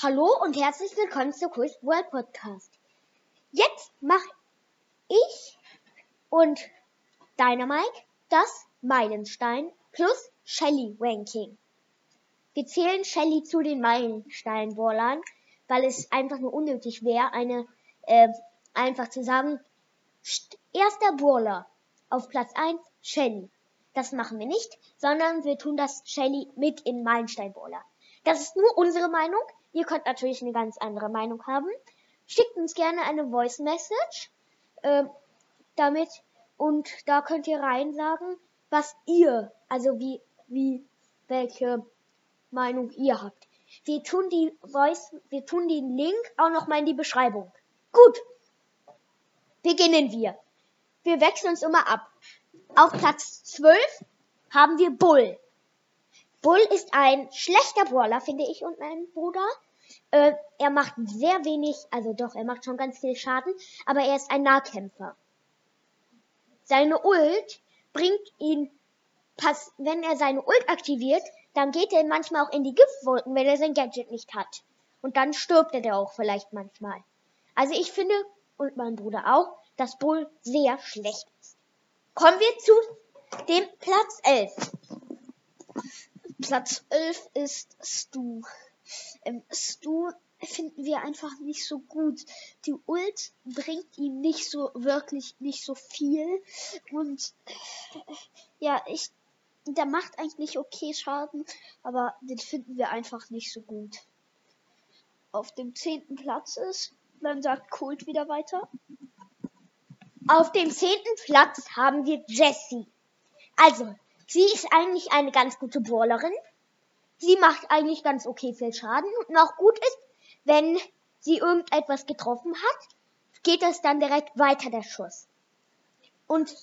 Hallo und herzlich willkommen zu Quiz World Podcast. Jetzt mache ich und Dynamite das Meilenstein plus Shelly Ranking. Wir zählen Shelly zu den Meilenstein-Brawlern, weil es einfach nur unnötig wäre, eine äh, einfach zu sagen, erster Brawler auf Platz 1 Shelly. Das machen wir nicht, sondern wir tun das Shelly mit in Meilenstein-Brawler. Das ist nur unsere Meinung. Ihr könnt natürlich eine ganz andere Meinung haben. Schickt uns gerne eine Voice Message äh, damit und da könnt ihr rein sagen, was ihr, also wie, wie, welche Meinung ihr habt. Wir tun die Voice, wir tun den Link auch noch mal in die Beschreibung. Gut. Beginnen wir. Wir wechseln uns immer ab. Auf Platz 12 haben wir Bull. Bull ist ein schlechter Brawler, finde ich und mein Bruder. Äh, er macht sehr wenig, also doch, er macht schon ganz viel Schaden, aber er ist ein Nahkämpfer. Seine Ult bringt ihn, pass, wenn er seine Ult aktiviert, dann geht er manchmal auch in die Giftwolken, wenn er sein Gadget nicht hat. Und dann stirbt er auch vielleicht manchmal. Also ich finde, und mein Bruder auch, dass Bull sehr schlecht ist. Kommen wir zu dem Platz 11. Platz 11 ist Stu. Ähm, Stu finden wir einfach nicht so gut. Die Ult bringt ihm nicht so wirklich nicht so viel und äh, ja, ich der macht eigentlich okay Schaden, aber den finden wir einfach nicht so gut. Auf dem zehnten Platz ist, dann sagt Colt wieder weiter. Auf dem zehnten Platz haben wir Jessie. Also, sie ist eigentlich eine ganz gute Brawlerin. Sie macht eigentlich ganz okay viel Schaden und auch gut ist, wenn sie irgendetwas getroffen hat, geht es dann direkt weiter der Schuss. Und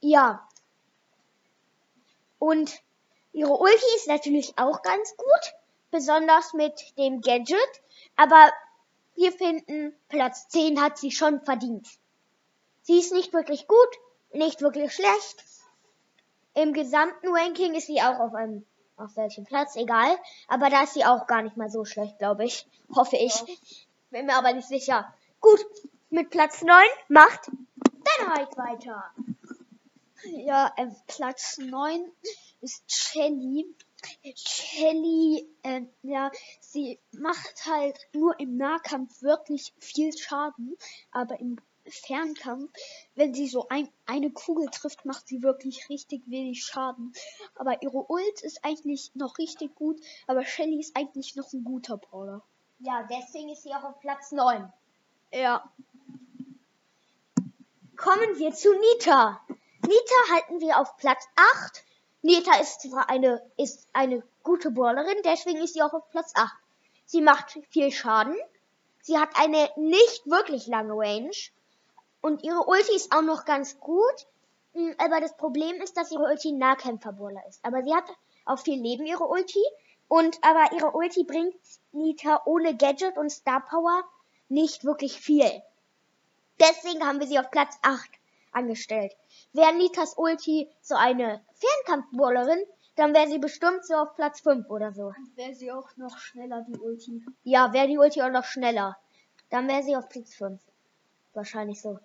ja. Und ihre Ulti ist natürlich auch ganz gut, besonders mit dem Gadget, aber wir finden, Platz 10 hat sie schon verdient. Sie ist nicht wirklich gut, nicht wirklich schlecht. Im gesamten Ranking ist sie auch auf einem, auf welchem Platz, egal. Aber da ist sie auch gar nicht mal so schlecht, glaube ich. Hoffe ich. Ja. Bin mir aber nicht sicher. Gut, mit Platz 9 macht Dynamite weiter. Ja, äh, Platz 9 ist Shelly. Shelly, äh, ja, sie macht halt nur im Nahkampf wirklich viel Schaden, aber im Fernkampf, wenn sie so ein, eine Kugel trifft, macht sie wirklich richtig wenig Schaden. Aber ihre Ult ist eigentlich noch richtig gut, aber Shelly ist eigentlich noch ein guter Brawler. Ja, deswegen ist sie auch auf Platz 9. Ja. Kommen wir zu Nita. Nita halten wir auf Platz 8. Nita ist zwar eine, ist eine gute Brawlerin, deswegen ist sie auch auf Platz 8. Sie macht viel Schaden. Sie hat eine nicht wirklich lange Range. Und ihre Ulti ist auch noch ganz gut. Hm, aber das Problem ist, dass ihre Ulti Nahkämpfer-Brawler ist. Aber sie hat auch viel Leben, ihre Ulti. Und aber ihre Ulti bringt Nita ohne Gadget und Star Power nicht wirklich viel. Deswegen haben wir sie auf Platz 8 angestellt. Wäre Nitas Ulti so eine Fernkampfbrawlerin, dann wäre sie bestimmt so auf Platz 5 oder so. Wäre sie auch noch schneller, die Ulti. Ja, wäre die Ulti auch noch schneller. Dann wäre sie auf Platz 5. Wahrscheinlich so.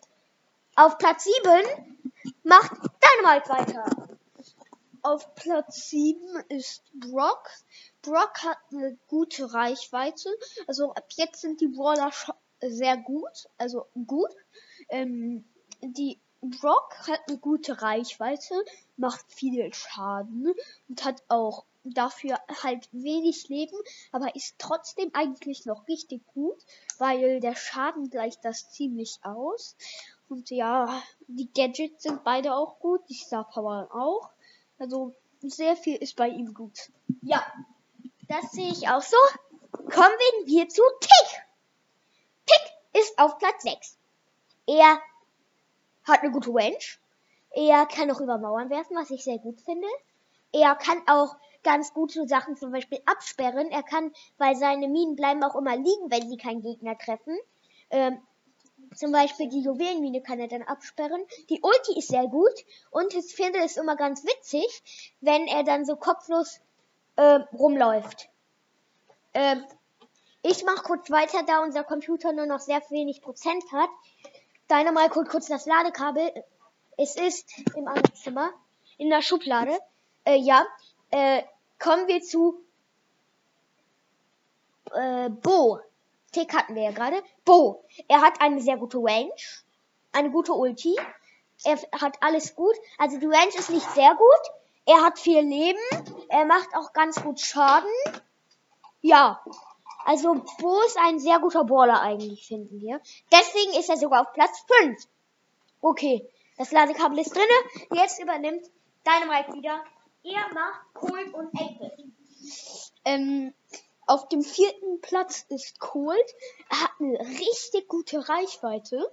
Auf Platz 7 macht Dynamite weiter. Auf Platz 7 ist Brock. Brock hat eine gute Reichweite. Also ab jetzt sind die Brawler sehr gut. Also gut. Ähm, die Brock hat eine gute Reichweite, macht viel Schaden und hat auch dafür halt wenig Leben, aber ist trotzdem eigentlich noch richtig gut, weil der Schaden gleicht das ziemlich aus. Und ja, die Gadgets sind beide auch gut, die Star Power auch. Also sehr viel ist bei ihm gut. Ja, das sehe ich auch so. Kommen wir zu Tick. Tick ist auf Platz 6. Er hat eine gute Range. Er kann auch über Mauern werfen, was ich sehr gut finde. Er kann auch ganz gute Sachen zum Beispiel absperren. Er kann, weil seine Minen bleiben auch immer liegen, wenn sie keinen Gegner treffen. Ähm, zum Beispiel die Juwelenmine kann er dann absperren. Die Ulti ist sehr gut und ich finde es immer ganz witzig, wenn er dann so kopflos äh, rumläuft. Ähm, ich mache kurz weiter, da unser Computer nur noch sehr wenig Prozent hat. Dynamite holt kurz das Ladekabel. Es ist im anderen Zimmer, in der Schublade. Äh, ja, äh, kommen wir zu äh, Bo. Tick hatten wir ja gerade. Bo. Er hat eine sehr gute Range, eine gute Ulti. Er hat alles gut. Also die Range ist nicht sehr gut. Er hat viel Leben. Er macht auch ganz gut Schaden. Ja. Also Bo ist ein sehr guter Baller eigentlich, finden wir. Deswegen ist er sogar auf Platz 5. Okay. Das Ladekabel ist drinne. Jetzt übernimmt Dynamite wieder. Er macht Cold und 8 Ähm, auf dem vierten Platz ist Colt. Er hat eine richtig gute Reichweite.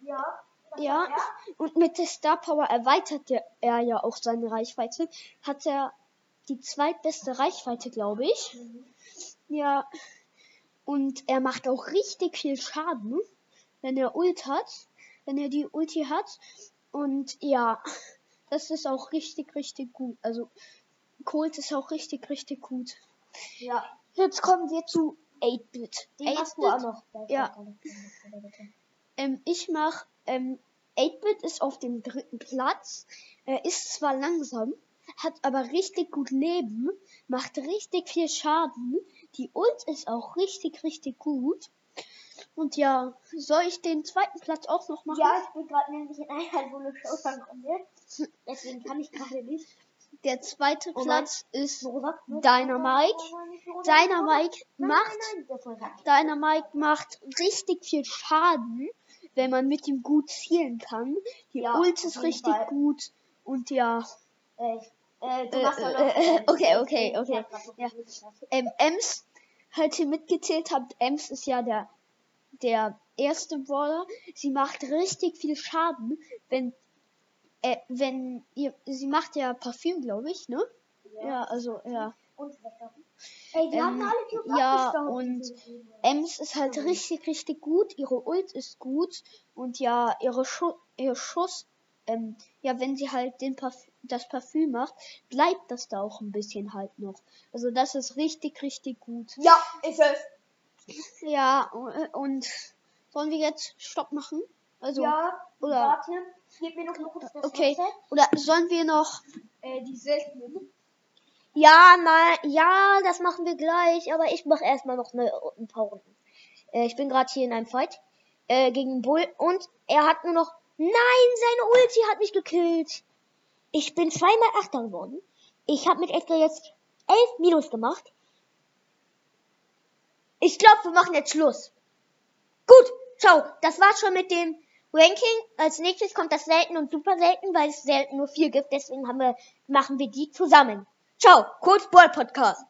Ja. Ja, und mit der Star Power erweitert er, er ja auch seine Reichweite. Hat er die zweitbeste Reichweite, glaube ich. Mhm. Ja, und er macht auch richtig viel Schaden, wenn er Ult hat, wenn er die Ulti hat. Und ja, das ist auch richtig, richtig gut. Also, Colt ist auch richtig, richtig gut. Ja. Jetzt kommen wir zu 8-Bit. Den hast du auch noch. Ja. Ähm, ich mach, ähm, 8-Bit ist auf dem dritten Platz. Er ist zwar langsam, hat aber richtig gut Leben, macht richtig viel Schaden. Die Ult ist auch richtig, richtig gut. Und ja, soll ich den zweiten Platz auch noch machen? Ja, ich bin gerade nämlich in einer Solo Showdown Runde. Deswegen kann ich gerade nicht. Der zweite Oh Platz ist macht, Nein, nein, das war gar nicht. Dynamite macht richtig viel Schaden, wenn man mit ihm gut zielen kann. Die Ja, Ult ist richtig Fall. gut. Und ja, Äh, äh, Äh, äh, äh, okay, okay, okay. Ja. Ja. ähm, Ems, halt hier mitgezählt habt, Ems ist ja der, der erste Brawler. Sie macht richtig viel Schaden, wenn, äh, wenn ihr, sie macht ja Parfüm, glaube ich, ne? Ja, also, ja. Und. Ey, die Ähm, haben alle Cubes ja, und Ems ist halt richtig, richtig gut. Ihre Ult ist gut. Und ja, ihre Schu ihr Schuss, ähm, ja, wenn sie halt den Parf das Parfüm macht, bleibt das da auch ein bisschen halt noch. Also das ist richtig, richtig gut. Ja, ist es. Ja, und sollen wir jetzt Stopp machen? Also, ja, oder- warte. Gib mir noch mal kurz das okay. Headset. Oder sollen wir noch, Äh, die seltenen. Ja, mal, ja, das machen wir gleich, aber ich mache erstmal noch eine, ein paar Runden. Äh, ich bin gerade hier in einem Fight äh, gegen Bull und er hat nur noch. Nein, seine Ulti hat mich gekillt. Ich bin zweimal Achter geworden. Ich habe mit Edgar jetzt elf Minus gemacht. Ich glaube, wir machen jetzt Schluss. Gut, ciao. Das war's schon mit dem Ranking. Als nächstes kommt das selten und super selten, weil es selten nur vier gibt. Deswegen haben wir, machen wir die zusammen. Ciao, Kurz Ball Podcast.